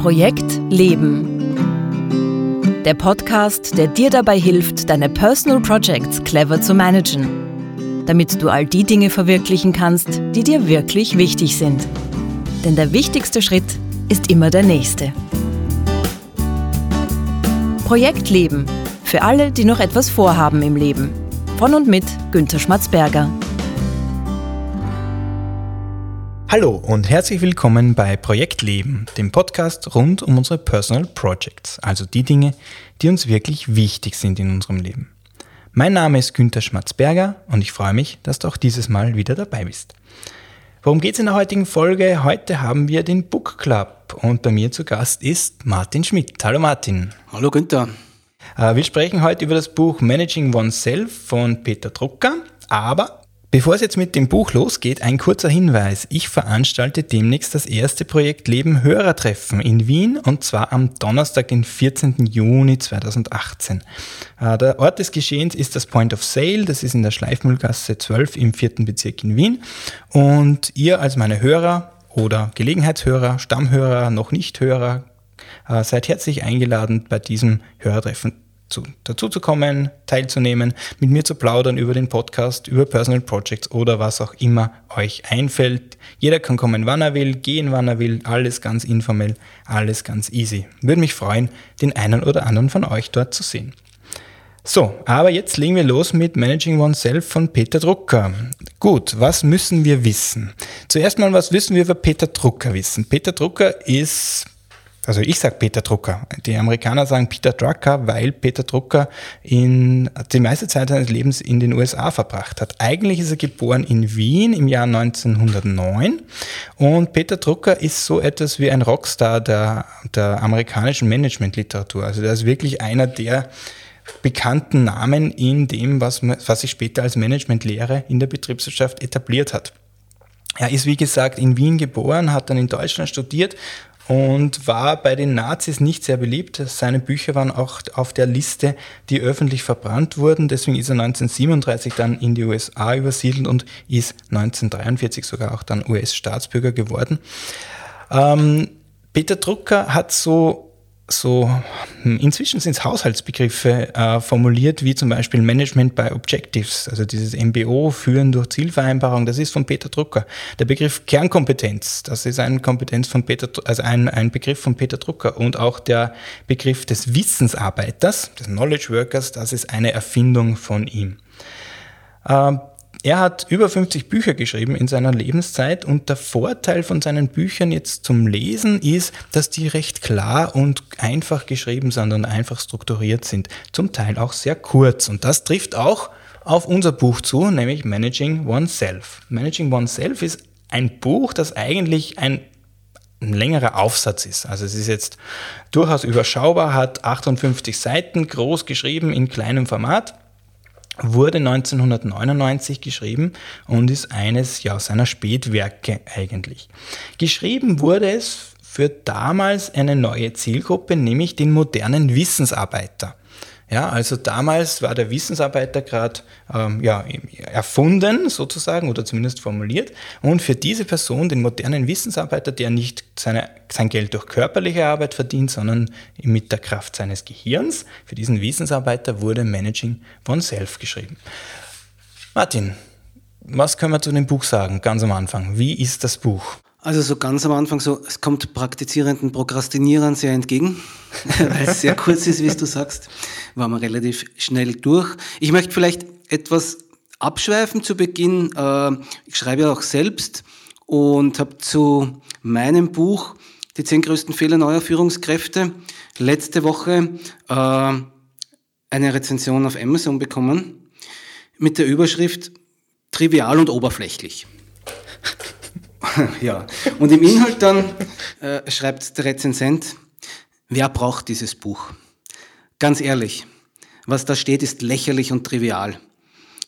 Projekt Leben. Der Podcast, der dir dabei hilft, deine Personal Projects clever zu managen, damit du all die Dinge verwirklichen kannst, die dir wirklich wichtig sind. Denn der wichtigste Schritt ist immer der nächste. Projekt Leben. Für alle, die noch etwas vorhaben im Leben. Von und mit Günter Schmatzberger. Hallo und herzlich willkommen bei Projekt Leben, dem Podcast rund um unsere Personal Projects, also die Dinge, die uns wirklich wichtig sind in unserem Leben. Mein Name ist Günther Schmatzberger und ich freue mich, dass du auch dieses Mal wieder dabei bist. Worum geht es in der heutigen Folge? Heute haben wir den Book Club und bei mir zu Gast ist Martin Schmidt. Hallo Martin. Hallo Günther. Äh, wir sprechen heute über das Buch Managing Oneself von Peter Drucker, aber Bevor es jetzt mit dem Buch losgeht, ein kurzer Hinweis. Ich veranstalte demnächst das erste Projekt Leben Hörertreffen in Wien und zwar am Donnerstag, den 14. Juni 2018. Äh, der Ort des Geschehens ist das Point of Sale, das ist in der Schleifmühlgasse 12 im vierten Bezirk in Wien. Und ihr als meine Hörer oder Gelegenheitshörer, Stammhörer, noch nicht Hörer, äh, seid herzlich eingeladen, bei diesem Hörertreffen zu, dazu zu kommen, teilzunehmen, mit mir zu plaudern über den Podcast, über Personal Projects oder was auch immer euch einfällt. Jeder kann kommen, wann er will, gehen, wann er will, alles ganz informell, alles ganz easy. Würde mich freuen, den einen oder anderen von euch dort zu sehen. So, aber jetzt legen wir los mit Managing Oneself von Peter Drucker. Gut, was müssen wir wissen? Zuerst mal, was müssen wir über Peter Drucker wissen? Peter Drucker ist also ich sage Peter Drucker. Die Amerikaner sagen Peter Drucker, weil Peter Drucker in, die meiste Zeit seines Lebens in den USA verbracht hat. Eigentlich ist er geboren in Wien im Jahr 1909 und Peter Drucker ist so etwas wie ein Rockstar der, der amerikanischen Managementliteratur. Also der ist wirklich einer der bekannten Namen in dem, was, was sich später als Managementlehre in der Betriebswirtschaft etabliert hat. Er ist, wie gesagt, in Wien geboren, hat dann in Deutschland studiert und war bei den Nazis nicht sehr beliebt. Seine Bücher waren auch auf der Liste, die öffentlich verbrannt wurden. Deswegen ist er 1937 dann in die USA übersiedelt und ist 1943 sogar auch dann US-Staatsbürger geworden. Ähm, Peter Drucker hat so so, hm, inzwischen sind es Haushaltsbegriffe äh, formuliert, wie zum Beispiel Management by Objectives, also dieses MBO, Führen durch Zielvereinbarung, das ist von Peter Drucker. Der Begriff Kernkompetenz, das ist ein Kompetenz von Peter, also ein, ein Begriff von Peter Drucker und auch der Begriff des Wissensarbeiters, des Knowledge Workers, das ist eine Erfindung von ihm. Äh, er hat über 50 Bücher geschrieben in seiner Lebenszeit und der Vorteil von seinen Büchern jetzt zum Lesen ist, dass die recht klar und einfach geschrieben sind und einfach strukturiert sind. Zum Teil auch sehr kurz und das trifft auch auf unser Buch zu, nämlich Managing Oneself. Managing Oneself ist ein Buch, das eigentlich ein ein längerer Aufsatz ist. Also es ist jetzt durchaus überschaubar, hat 58 Seiten, groß geschrieben in kleinem Format wurde 1999 geschrieben und ist eines ja, seiner Spätwerke eigentlich. Geschrieben wurde es für damals eine neue Zielgruppe, nämlich den modernen Wissensarbeiter. Ja, also damals war der Wissensarbeiter gerade ähm, ja, erfunden sozusagen oder zumindest formuliert. Und für diese Person, den modernen Wissensarbeiter, der nicht seine, sein Geld durch körperliche Arbeit verdient, sondern mit der Kraft seines Gehirns, für diesen Wissensarbeiter wurde Managing Oneself geschrieben. Martin, was können wir zu dem Buch sagen, ganz am Anfang? Wie ist das Buch? Also so ganz am Anfang so, es kommt praktizierenden Prokrastinierern sehr entgegen, weil es sehr kurz ist, wie du sagst, waren wir relativ schnell durch. Ich möchte vielleicht etwas abschweifen zu Beginn. Äh, ich schreibe ja auch selbst und habe zu meinem Buch die zehn größten Fehler neuer Führungskräfte letzte Woche äh, eine Rezension auf Amazon bekommen mit der Überschrift Trivial und oberflächlich. ja. Und im Inhalt dann äh, schreibt der Rezensent, wer braucht dieses Buch? Ganz ehrlich, was da steht, ist lächerlich und trivial.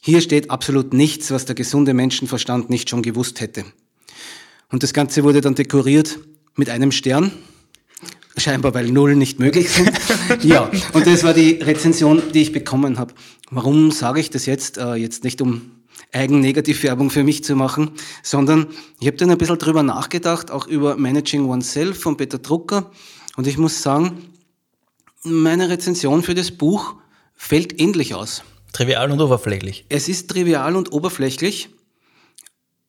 Hier steht absolut nichts, was der gesunde Menschenverstand nicht schon gewusst hätte. Und das Ganze wurde dann dekoriert mit einem Stern, scheinbar weil Null nicht möglich sind. ja, und das war die Rezension, die ich bekommen habe. Warum sage ich das jetzt? Äh, jetzt nicht um Eigennegativwerbung für mich zu machen, sondern ich habe dann ein bisschen drüber nachgedacht, auch über Managing Oneself von Peter Drucker Und ich muss sagen, meine Rezension für das Buch fällt ähnlich aus. Trivial und oberflächlich. Es ist trivial und oberflächlich.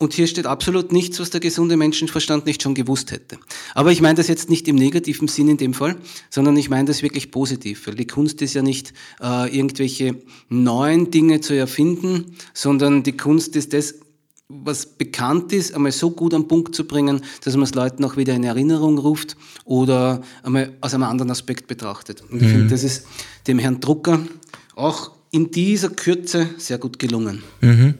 Und hier steht absolut nichts, was der gesunde Menschenverstand nicht schon gewusst hätte. Aber ich meine das jetzt nicht im negativen Sinn in dem Fall, sondern ich meine das wirklich positiv, weil die Kunst ist ja nicht äh, irgendwelche neuen Dinge zu erfinden, sondern die Kunst ist das, was bekannt ist, einmal so gut am Punkt zu bringen, dass man es Leuten auch wieder in Erinnerung ruft oder einmal aus einem anderen Aspekt betrachtet. Und ich mhm. finde, das ist dem Herrn Drucker auch in dieser Kürze sehr gut gelungen. Mhm.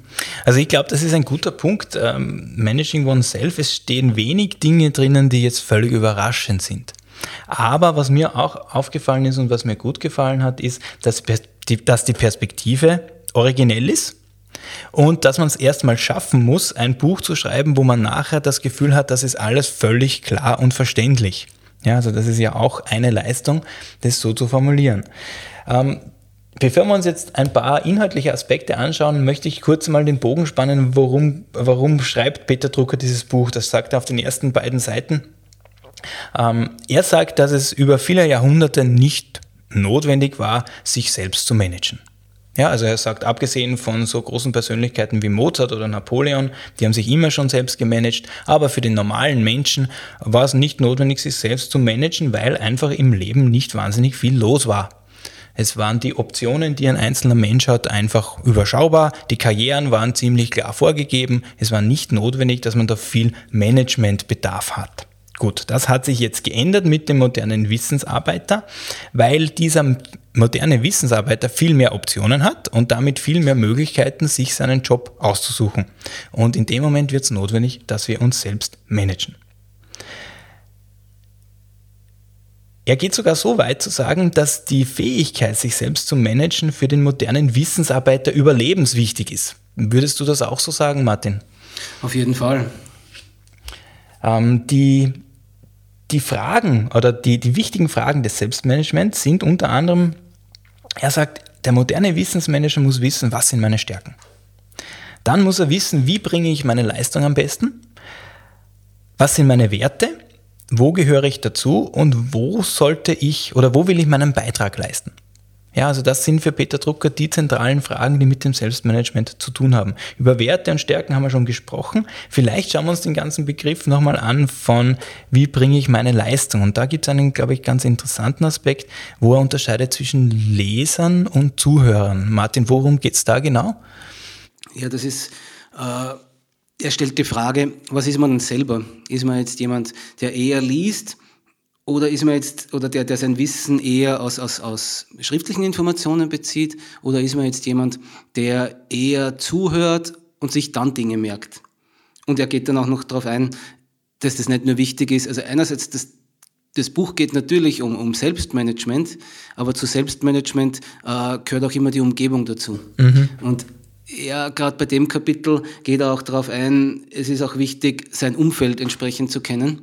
Also ich glaube, das ist ein guter Punkt. Ähm, Managing Oneself, es stehen wenig Dinge drinnen, die jetzt völlig überraschend sind. Aber was mir auch aufgefallen ist und was mir gut gefallen hat, ist, dass die Perspektive originell ist und dass man es erstmal schaffen muss, ein Buch zu schreiben, wo man nachher das Gefühl hat, das ist alles völlig klar und verständlich. Ja, also das ist ja auch eine Leistung, das so zu formulieren. Ähm, Bevor wir uns jetzt ein paar inhaltliche Aspekte anschauen, möchte ich kurz mal den Bogen spannen, warum, warum schreibt Peter Drucker dieses Buch. Das sagt er auf den ersten beiden Seiten. Ähm, er sagt, dass es über viele Jahrhunderte nicht notwendig war, sich selbst zu managen. Ja, also er sagt, abgesehen von so großen Persönlichkeiten wie Mozart oder Napoleon, die haben sich immer schon selbst gemanagt, aber für den normalen Menschen war es nicht notwendig, sich selbst zu managen, weil einfach im Leben nicht wahnsinnig viel los war. Es waren die Optionen, die ein einzelner Mensch hat, einfach überschaubar. Die Karrieren waren ziemlich klar vorgegeben. Es war nicht notwendig, dass man da viel Managementbedarf hat. Gut, das hat sich jetzt geändert mit dem modernen Wissensarbeiter, weil dieser moderne Wissensarbeiter viel mehr Optionen hat und damit viel mehr Möglichkeiten, sich seinen Job auszusuchen. Und in dem Moment wird es notwendig, dass wir uns selbst managen. Er geht sogar so weit zu sagen, dass die Fähigkeit, sich selbst zu managen, für den modernen Wissensarbeiter überlebenswichtig ist. Würdest du das auch so sagen, Martin? Auf jeden Fall. Ähm, die, die Fragen oder die, die wichtigen Fragen des Selbstmanagements sind unter anderem, er sagt, der moderne Wissensmanager muss wissen, was sind meine Stärken. Dann muss er wissen, wie bringe ich meine Leistung am besten, was sind meine Werte wo gehöre ich dazu und wo sollte ich oder wo will ich meinen Beitrag leisten? Ja, also das sind für Peter Drucker die zentralen Fragen, die mit dem Selbstmanagement zu tun haben. Über Werte und Stärken haben wir schon gesprochen. Vielleicht schauen wir uns den ganzen Begriff nochmal an von, wie bringe ich meine Leistung? Und da gibt es einen, glaube ich, ganz interessanten Aspekt, wo er unterscheidet zwischen Lesern und Zuhörern. Martin, worum geht es da genau? Ja, das ist... Äh er stellt die Frage, was ist man denn selber? Ist man jetzt jemand, der eher liest oder ist man jetzt, oder der, der sein Wissen eher aus, aus, aus schriftlichen Informationen bezieht oder ist man jetzt jemand, der eher zuhört und sich dann Dinge merkt? Und er geht dann auch noch darauf ein, dass das nicht nur wichtig ist, also einerseits das, das Buch geht natürlich um, um Selbstmanagement, aber zu Selbstmanagement äh, gehört auch immer die Umgebung dazu. Mhm. Und ja, gerade bei dem Kapitel geht er auch darauf ein, es ist auch wichtig, sein Umfeld entsprechend zu kennen.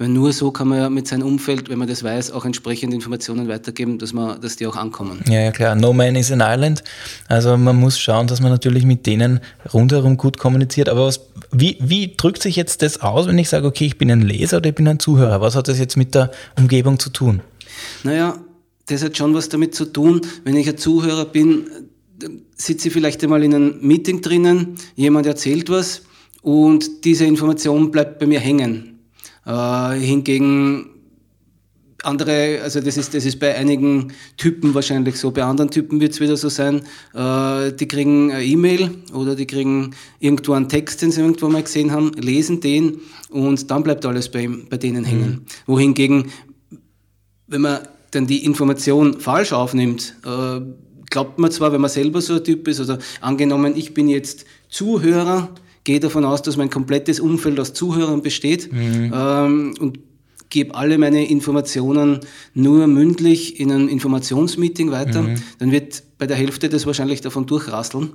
Weil nur so kann man ja mit seinem Umfeld, wenn man das weiß, auch entsprechende Informationen weitergeben, dass, man, dass die auch ankommen. Ja, ja, klar. No man is an island. Also man muss schauen, dass man natürlich mit denen rundherum gut kommuniziert. Aber was, wie, wie drückt sich jetzt das aus, wenn ich sage, okay, ich bin ein Leser oder ich bin ein Zuhörer? Was hat das jetzt mit der Umgebung zu tun? Naja, das hat schon was damit zu tun. Wenn ich ein Zuhörer bin, sitze ich vielleicht einmal in einem Meeting drinnen, jemand erzählt was und diese Information bleibt bei mir hängen. Äh, hingegen andere, also das ist, das ist bei einigen Typen wahrscheinlich so, bei anderen Typen wird es wieder so sein, äh, die kriegen eine E-Mail oder die kriegen irgendwo einen Text, den sie irgendwo mal gesehen haben, lesen den und dann bleibt alles bei, bei denen hängen. Mhm. Wohingegen, wenn man dann die Information falsch aufnimmt, äh, glaubt man zwar, wenn man selber so ein Typ ist, oder angenommen, ich bin jetzt Zuhörer, gehe davon aus, dass mein komplettes Umfeld aus Zuhörern besteht mhm. ähm, und gebe alle meine Informationen nur mündlich in einem Informationsmeeting weiter, mhm. dann wird bei der Hälfte das wahrscheinlich davon durchrasseln,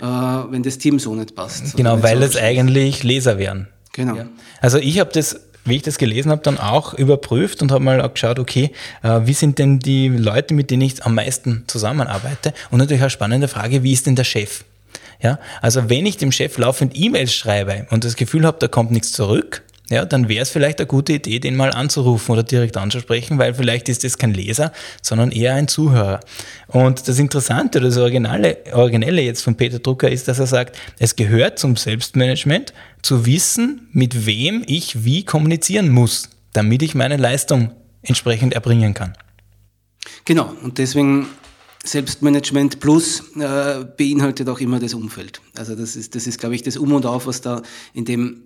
äh, wenn das Team so nicht passt. Genau, weil so es eigentlich Leser wären. Genau. Ja. Also ich habe das wie ich das gelesen habe, dann auch überprüft und habe mal auch geschaut, okay, äh, wie sind denn die Leute, mit denen ich am meisten zusammenarbeite? Und natürlich eine spannende Frage, wie ist denn der Chef? Ja, also wenn ich dem Chef laufend E-Mails schreibe und das Gefühl habe, da kommt nichts zurück, ja, dann wäre es vielleicht eine gute Idee, den mal anzurufen oder direkt anzusprechen, weil vielleicht ist das kein Leser, sondern eher ein Zuhörer. Und das Interessante oder das Originale, Originelle jetzt von Peter Drucker ist, dass er sagt, es gehört zum Selbstmanagement zu wissen, mit wem ich wie kommunizieren muss, damit ich meine Leistung entsprechend erbringen kann. Genau, und deswegen Selbstmanagement plus äh, beinhaltet auch immer das Umfeld. Also das ist, das ist, glaube ich, das Um und Auf, was da in dem,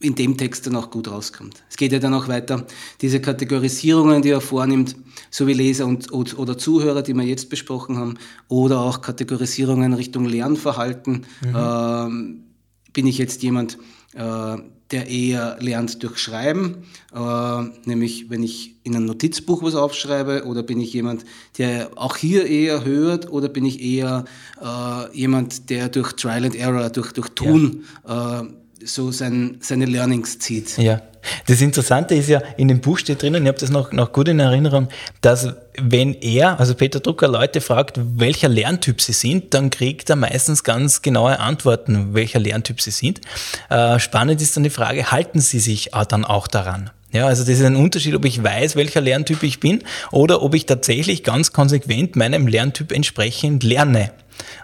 in dem Text dann auch gut rauskommt. Es geht ja dann auch weiter, diese Kategorisierungen, die er vornimmt, so wie Leser und, oder Zuhörer, die wir jetzt besprochen haben, oder auch Kategorisierungen Richtung Lernverhalten. Mhm. Ähm, bin ich jetzt jemand, äh, der eher lernt durch Schreiben, äh, nämlich wenn ich in einem Notizbuch was aufschreibe, oder bin ich jemand, der auch hier eher hört, oder bin ich eher äh, jemand, der durch Trial and Error, durch, durch Tun ja. Äh, so sein, seine Learnings zieht. Ja. Das Interessante ist ja, in dem Buch steht drinnen, ich habe das noch, noch gut in Erinnerung, dass wenn er, also Peter Drucker, Leute fragt, welcher Lerntyp sie sind, dann kriegt er meistens ganz genaue Antworten, welcher Lerntyp sie sind. Äh, spannend ist dann die Frage, halten sie sich dann auch daran? Ja, also das ist ein Unterschied, ob ich weiß, welcher Lerntyp ich bin oder ob ich tatsächlich ganz konsequent meinem Lerntyp entsprechend lerne.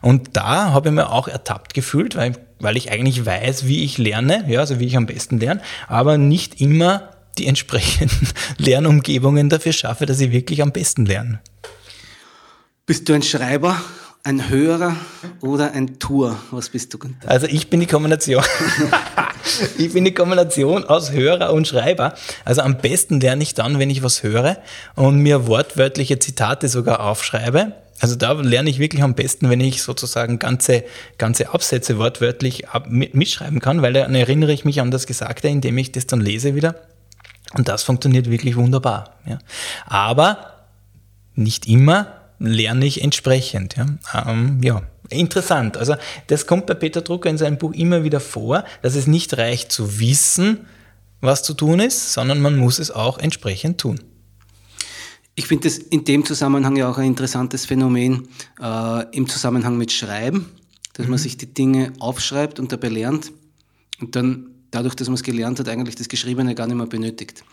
Und da habe ich mir auch ertappt gefühlt, weil, weil ich eigentlich weiß, wie ich lerne, ja, also wie ich am besten lerne, aber nicht immer die entsprechenden Lernumgebungen dafür schaffe, dass ich wirklich am besten lerne. Bist du ein Schreiber, ein Hörer oder ein Tour? Was bist du? Also ich bin die Kombination. ich bin die Kombination aus Hörer und Schreiber. Also am besten lerne ich dann, wenn ich was höre und mir wortwörtliche Zitate sogar aufschreibe also da lerne ich wirklich am besten, wenn ich sozusagen ganze, ganze Absätze wortwörtlich ab, mitschreiben kann, weil dann erinnere ich mich an das Gesagte, indem ich das dann lese wieder. Und das funktioniert wirklich wunderbar. Ja. Aber nicht immer lerne ich entsprechend. Ja. Ähm, ja. Interessant. Also das kommt bei Peter Drucker in seinem Buch immer wieder vor, dass es nicht reicht zu wissen, was zu tun ist, sondern man muss es auch entsprechend tun. Ich finde das in dem Zusammenhang ja auch ein interessantes Phänomen äh, im Zusammenhang mit Schreiben, dass mhm. man sich die Dinge aufschreibt und dabei lernt und dann dadurch, dass man es gelernt hat, eigentlich das Geschriebene gar nicht mehr benötigt.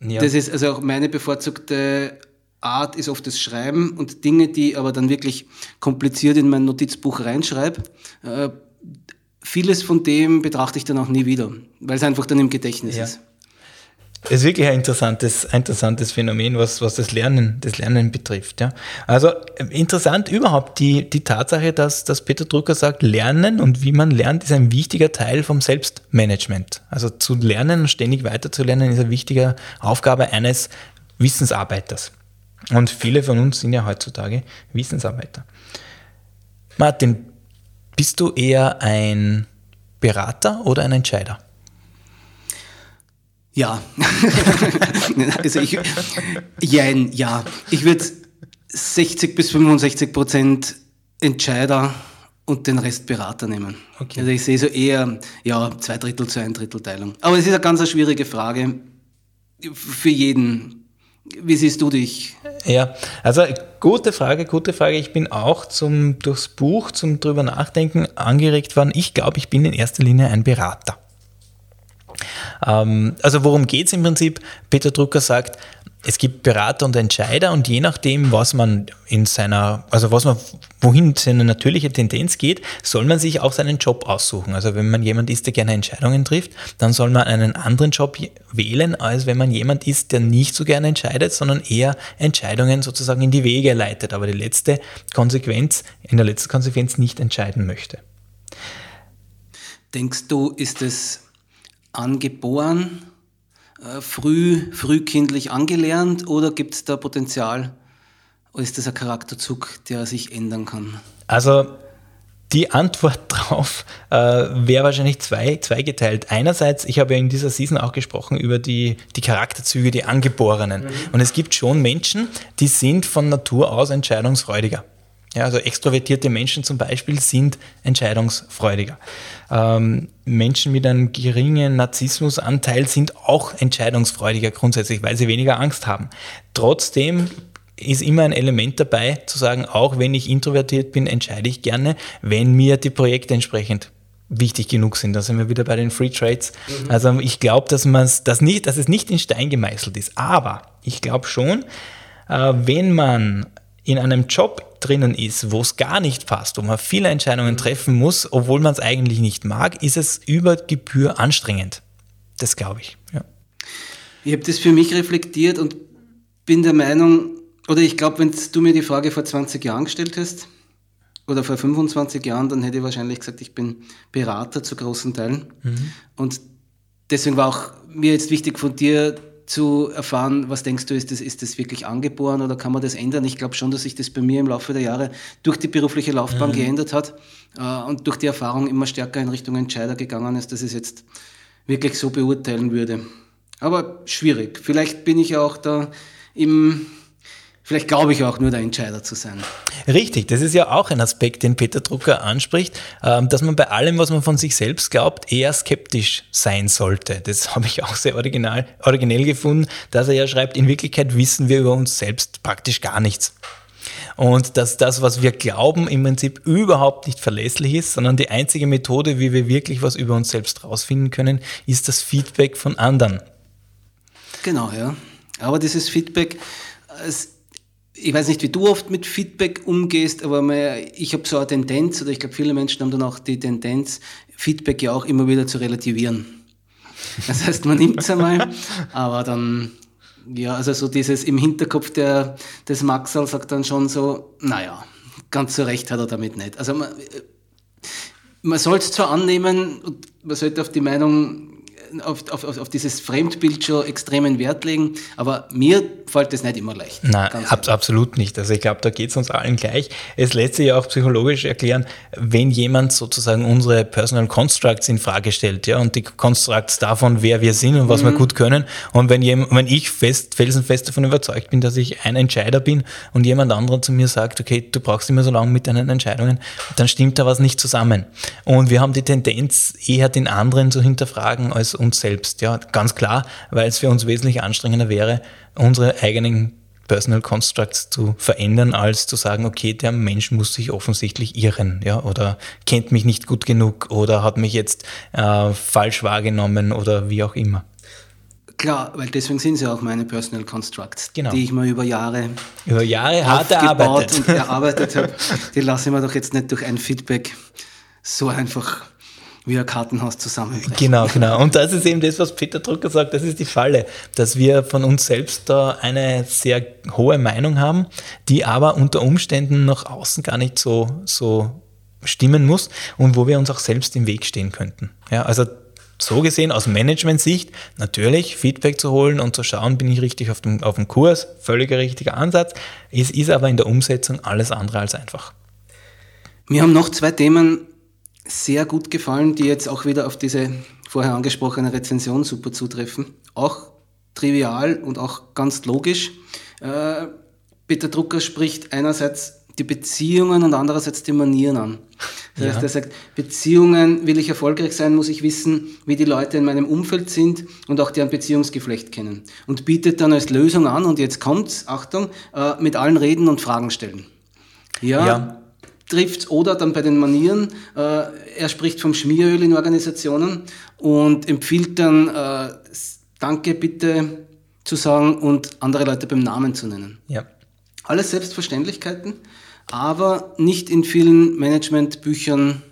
Ja. Das ist also auch meine bevorzugte Art ist oft das Schreiben und Dinge, die aber dann wirklich kompliziert in mein Notizbuch reinschreibe. Äh, vieles von dem betrachte ich dann auch nie wieder, weil es einfach dann im Gedächtnis ja. ist. Das ist wirklich ein interessantes, interessantes Phänomen, was, was das Lernen, das Lernen betrifft. Ja. Also interessant überhaupt die, die Tatsache, dass, dass Peter Drucker sagt, Lernen und wie man lernt, ist ein wichtiger Teil vom Selbstmanagement. Also zu lernen und ständig weiterzulernen ist eine wichtige Aufgabe eines Wissensarbeiters. Und viele von uns sind ja heutzutage Wissensarbeiter. Martin, bist du eher ein Berater oder ein Entscheider? Ja. also ich, ja, ja. Ich würde 60 bis 65 Prozent Entscheider und den Rest Berater nehmen. Okay. Also ich sehe so eher, ja, zwei Drittel zu ein Drittel Teilung. Aber es ist eine ganz schwierige Frage für jeden. Wie siehst du dich? Ja, also gute Frage, gute Frage. Ich bin auch zum, durchs Buch, zum drüber nachdenken angeregt worden. Ich glaube, ich bin in erster Linie ein Berater. Ähm, also worum geht es im Prinzip? Peter Drucker sagt, es gibt Berater und Entscheider und je nachdem, was man in seiner, also was man, wohin seine natürliche Tendenz geht, soll man sich auch seinen Job aussuchen. Also wenn man jemand ist, der gerne Entscheidungen trifft, dann soll man einen anderen Job wählen, als wenn man jemand ist, der nicht so gerne entscheidet, sondern eher Entscheidungen sozusagen in die Wege leitet, aber die letzte Konsequenz, in der letzten Konsequenz nicht entscheiden möchte. Denkst du, ist es angeboren, äh, früh, frühkindlich angelernt oder gibt es da Potenzial oder ist das ein Charakterzug, der sich ändern kann? Also die Antwort darauf äh, wäre wahrscheinlich zwei, zweigeteilt. Einerseits, ich habe ja in dieser Season auch gesprochen über die, die Charakterzüge, die Angeborenen. Mhm. Und es gibt schon Menschen, die sind von Natur aus entscheidungsfreudiger. Ja, also extrovertierte Menschen zum Beispiel sind entscheidungsfreudiger. Ähm, Menschen mit einem geringen Narzissmusanteil sind auch entscheidungsfreudiger grundsätzlich, weil sie weniger Angst haben. Trotzdem ist immer ein Element dabei, zu sagen, auch wenn ich introvertiert bin, entscheide ich gerne, wenn mir die Projekte entsprechend wichtig genug sind. Da sind wir wieder bei den Free Trades. Mhm. Also ich glaube, dass man das nicht, dass es nicht in Stein gemeißelt ist. Aber ich glaube schon, äh, wenn man in einem Job drinnen ist, wo es gar nicht passt, wo man viele Entscheidungen treffen muss, obwohl man es eigentlich nicht mag, ist es über Gebühr anstrengend. Das glaube ich. Ja. Ich habe das für mich reflektiert und bin der Meinung, oder ich glaube, wenn du mir die Frage vor 20 Jahren gestellt hast, oder vor 25 Jahren, dann hätte ich wahrscheinlich gesagt, ich bin Berater zu großen Teilen. Mhm. Und deswegen war auch mir jetzt wichtig von dir zu erfahren, was denkst du, ist das, ist das wirklich angeboren oder kann man das ändern? Ich glaube schon, dass sich das bei mir im Laufe der Jahre durch die berufliche Laufbahn mhm. geändert hat äh, und durch die Erfahrung immer stärker in Richtung Entscheider gegangen ist, dass ich es jetzt wirklich so beurteilen würde. Aber schwierig. Vielleicht bin ich auch da im Vielleicht glaube ich auch nur der Entscheider zu sein. Richtig, das ist ja auch ein Aspekt, den Peter Drucker anspricht, ähm, dass man bei allem, was man von sich selbst glaubt, eher skeptisch sein sollte. Das habe ich auch sehr original, originell gefunden, dass er ja schreibt, in Wirklichkeit wissen wir über uns selbst praktisch gar nichts. Und dass das, was wir glauben, im Prinzip überhaupt nicht verlässlich ist, sondern die einzige Methode, wie wir wirklich was über uns selbst rausfinden können, ist das Feedback von anderen. Genau, ja. Aber dieses Feedback, es ich weiß nicht, wie du oft mit Feedback umgehst, aber ich habe so eine Tendenz, oder ich glaube, viele Menschen haben dann auch die Tendenz, Feedback ja auch immer wieder zu relativieren. Das heißt, man nimmt es einmal, aber dann, ja, also so dieses im Hinterkopf der, des Maxal sagt dann schon so, naja, ganz so recht hat er damit nicht. Also man, man soll es zwar annehmen, man sollte auf die Meinung auf, auf, auf dieses Fremdbild schon extremen Wert legen, aber mir fällt das nicht immer leicht. Nein, ab, absolut nicht. Also ich glaube, da geht es uns allen gleich. Es lässt sich ja auch psychologisch erklären, wenn jemand sozusagen unsere Personal Constructs in Frage stellt, ja, und die Constructs davon, wer wir sind und was mhm. wir gut können. Und wenn, jemand, wenn ich fest, felsenfest davon überzeugt bin, dass ich ein Entscheider bin und jemand anderer zu mir sagt, okay, du brauchst immer so lange mit deinen Entscheidungen, dann stimmt da was nicht zusammen. Und wir haben die Tendenz, eher den anderen zu hinterfragen als uns selbst. Ja, ganz klar, weil es für uns wesentlich anstrengender wäre, unsere eigenen Personal Constructs zu verändern, als zu sagen, okay, der Mensch muss sich offensichtlich irren, ja, oder kennt mich nicht gut genug oder hat mich jetzt äh, falsch wahrgenommen oder wie auch immer. Klar, weil deswegen sind sie auch meine Personal Constructs, genau. die ich mir über Jahre, über Jahre hart erarbeitet und erarbeitet habe. Die lasse ich mir doch jetzt nicht durch ein Feedback so einfach wie ein Kartenhaus zusammenbrechen. Genau, genau. Und das ist eben das, was Peter Drucker sagt, das ist die Falle, dass wir von uns selbst da eine sehr hohe Meinung haben, die aber unter Umständen nach außen gar nicht so, so stimmen muss und wo wir uns auch selbst im Weg stehen könnten. Ja, also so gesehen aus Management-Sicht natürlich Feedback zu holen und zu schauen, bin ich richtig auf dem, auf dem Kurs, völliger richtiger Ansatz. Es ist aber in der Umsetzung alles andere als einfach. Wir haben noch zwei Themen sehr gut gefallen, die jetzt auch wieder auf diese vorher angesprochene Rezension super zutreffen. Auch trivial und auch ganz logisch. Äh, Peter Drucker spricht einerseits die Beziehungen und andererseits die Manieren an. Das heißt, ja. er sagt, Beziehungen, will ich erfolgreich sein, muss ich wissen, wie die Leute in meinem Umfeld sind und auch deren Beziehungsgeflecht kennen. Und bietet dann als Lösung an, und jetzt kommt's, Achtung, äh, mit allen reden und Fragen stellen. Ja, ja trifft oder dann bei den Manieren. Äh, er spricht vom Schmieröl in Organisationen und empfiehlt dann, äh, Danke bitte zu sagen und andere Leute beim Namen zu nennen. Ja. Alles Selbstverständlichkeiten, aber nicht in vielen Managementbüchern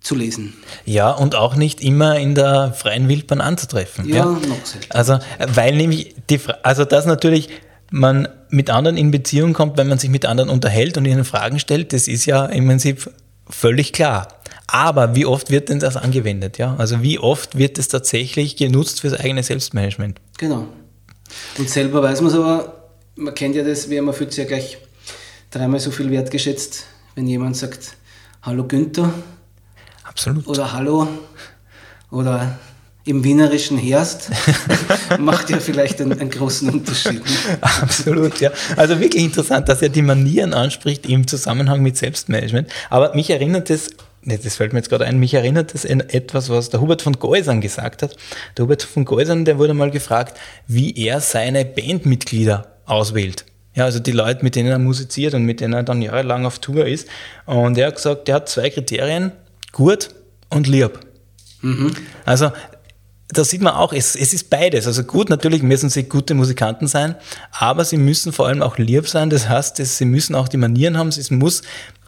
zu lesen. Ja, und auch nicht immer in der freien Wildbahn anzutreffen. Ja, ja. noch selten. Also, weil nämlich die, also das natürlich man mit anderen in Beziehung kommt, wenn man sich mit anderen unterhält und ihnen Fragen stellt, das ist ja im Prinzip völlig klar. Aber wie oft wird denn das angewendet? Ja? Also wie oft wird es tatsächlich genutzt fürs eigene Selbstmanagement? Genau. Und selber weiß man es aber, man kennt ja das, wie man fühlt sich ja gleich dreimal so viel wertgeschätzt, wenn jemand sagt, Hallo Günther. Absolut. Oder Hallo. Oder im wienerischen Herst macht ja vielleicht einen, einen, großen Unterschied. Absolut, ja. Also wirklich interessant, dass er die Manieren anspricht im Zusammenhang mit Selbstmanagement. Aber mich erinnert es, das fällt mir jetzt gerade ein, mich erinnert es an etwas, was der Hubert von Geusern gesagt hat. Der Hubert von Geusern, der wurde mal gefragt, wie er seine Bandmitglieder auswählt. Ja, also die Leute, mit denen er musiziert und mit denen er dann jahrelang auf Tour ist. Und er hat gesagt, er hat zwei Kriterien, gut und lieb. Mhm. Also da sieht man auch, es, es ist beides. Also gut, natürlich müssen sie gute Musikanten sein, aber sie müssen vor allem auch lieb sein. Das heißt, sie müssen auch die Manieren haben. Es muss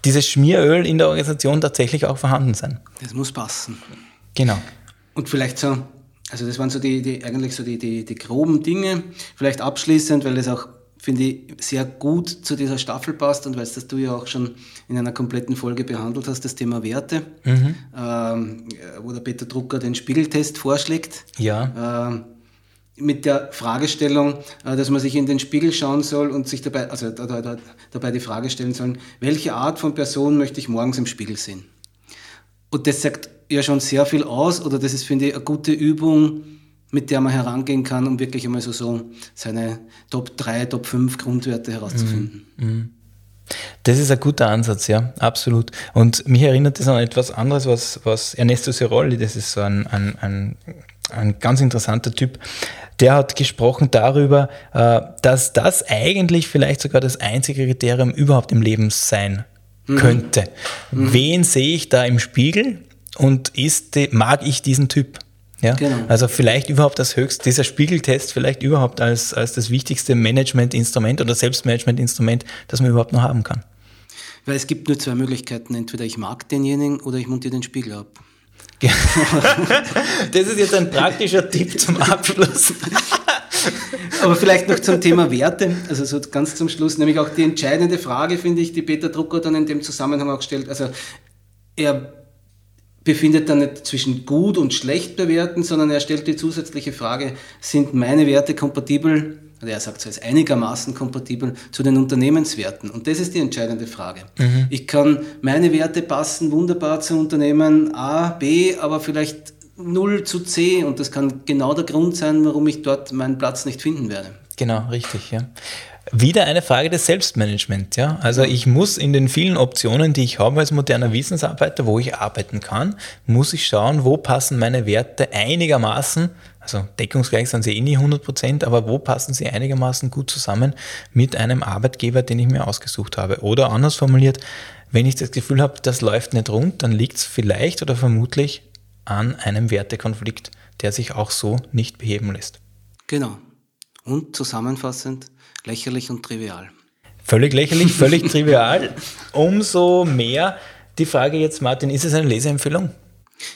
dieses Schmieröl in der Organisation tatsächlich auch vorhanden sein. Das muss passen. Genau. Und vielleicht so, also das waren so die, die eigentlich so die, die, die groben Dinge. Vielleicht abschließend, weil das auch finde ich, sehr gut zu dieser Staffel passt und weil das du ja auch schon in einer kompletten Folge behandelt hast, das Thema Werte, mhm. ähm, wo der Peter Drucker den Spiegeltest vorschlägt. Ja. Ähm, mit der Fragestellung, äh, dass man sich in den Spiegel schauen soll und sich dabei, also dabei die Frage stellen soll, welche Art von Person möchte ich morgens im Spiegel sehen? Und das sagt ja schon sehr viel aus, oder das ist, finde ich, eine gute Übung, mit der man herangehen kann, um wirklich einmal so, so seine Top 3, Top 5 Grundwerte herauszufinden. Mhm. mhm. Das ist ein guter Ansatz, ja, absolut. Und mich erinnert das an etwas anderes, was, was Ernesto Cirolli, das ist so ein, ein, ein, ein ganz interessanter Typ, der hat gesprochen darüber, äh, dass das eigentlich vielleicht sogar das einzige Kriterium überhaupt im Leben sein mhm. könnte. Mhm. Wen sehe ich da im Spiegel und ist, mag ich diesen Typ? Ja? Genau. Also vielleicht überhaupt das höchste, dieser Spiegeltest vielleicht überhaupt als, als das wichtigste Managementinstrument oder Selbstmanagementinstrument, das man überhaupt noch haben kann. Weil es gibt nur zwei Möglichkeiten. Entweder ich mag denjenigen oder ich montiere den Spiegel ab. das ist jetzt ein praktischer Tipp zum Abschluss. Aber vielleicht noch zum Thema Werte, also so ganz zum Schluss, nämlich auch die entscheidende Frage, finde ich, die Peter Drucker dann in dem Zusammenhang auch stellt. Also er befindet dann nicht zwischen gut und schlecht bewerten, sondern er stellt die zusätzliche Frage, sind meine Werte kompatibel, oder er sagt so, ist einigermaßen kompatibel zu den Unternehmenswerten. Und das ist die entscheidende Frage. Mhm. Ich kann, meine Werte passen wunderbar zu Unternehmen A, B, aber vielleicht 0 zu C und das kann genau der Grund sein, warum ich dort meinen Platz nicht finden werde. Genau, richtig, ja. Wieder eine Frage des Selbstmanagements, ja. Also ich muss in den vielen Optionen, die ich habe als moderner Wissensarbeiter, wo ich arbeiten kann, muss ich schauen, wo passen meine Werte einigermaßen, also deckungsgleich sind sie eh nie 100 Prozent, aber wo passen sie einigermaßen gut zusammen mit einem Arbeitgeber, den ich mir ausgesucht habe. Oder anders formuliert, wenn ich das Gefühl habe, das läuft nicht rund, dann liegt es vielleicht oder vermutlich an einem Wertekonflikt, der sich auch so nicht beheben lässt. Genau. Und zusammenfassend, lächerlich und trivial. Völlig lächerlich, völlig trivial. Umso mehr die Frage jetzt, Martin, ist es eine Leseempfehlung?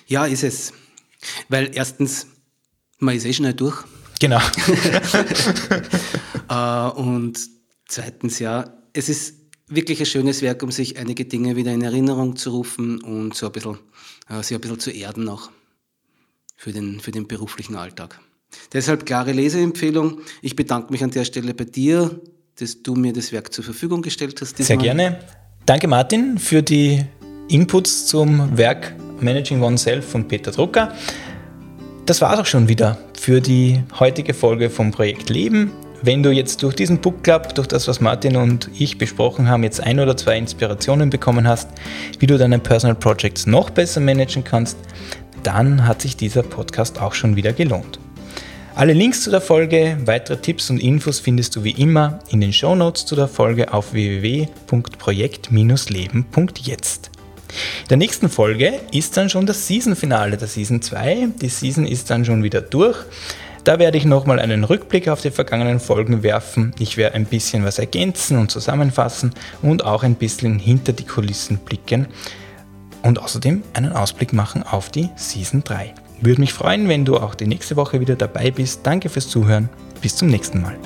Ja, ist es. Weil erstens, man ist eh schnell durch. Genau. Äh, und zweitens, ja, es ist wirklich ein schönes Werk, um sich einige Dinge wieder in Erinnerung zu rufen und so ein bisschen, äh, sich ein bisschen zu erden noch für den, für den beruflichen Alltag. Deshalb klare Leseempfehlung. Ich bedanke mich an der Stelle bei dir, dass du mir das Werk zur Verfügung gestellt hast. Sehr gerne. Danke Martin für die Inputs zum Werk Managing Oneself von Peter Drucker. Das war es auch schon wieder für die heutige Folge vom Projekt Leben. Wenn du jetzt durch diesen Book Club, durch das, was Martin und ich besprochen haben, jetzt ein oder zwei Inspirationen bekommen hast, wie du deine Personal Projects noch besser managen kannst, dann hat sich dieser Podcast auch schon wieder gelohnt. Alle Links zu der Folge, weitere Tipps und Infos findest du wie immer in den Show Notes zu der Folge auf www.projekt-leben.jetzt. In der nächsten Folge ist dann schon das Season-Finale der Season 2. Die Season ist dann schon wieder durch. Da werde ich nochmal einen Rückblick auf die vergangenen Folgen werfen. Ich werde ein bisschen was ergänzen und zusammenfassen und auch ein bisschen hinter die Kulissen blicken und außerdem einen Ausblick machen auf die Season 3. Würde mich freuen, wenn du auch die nächste Woche wieder dabei bist. Danke fürs Zuhören. Bis zum nächsten Mal.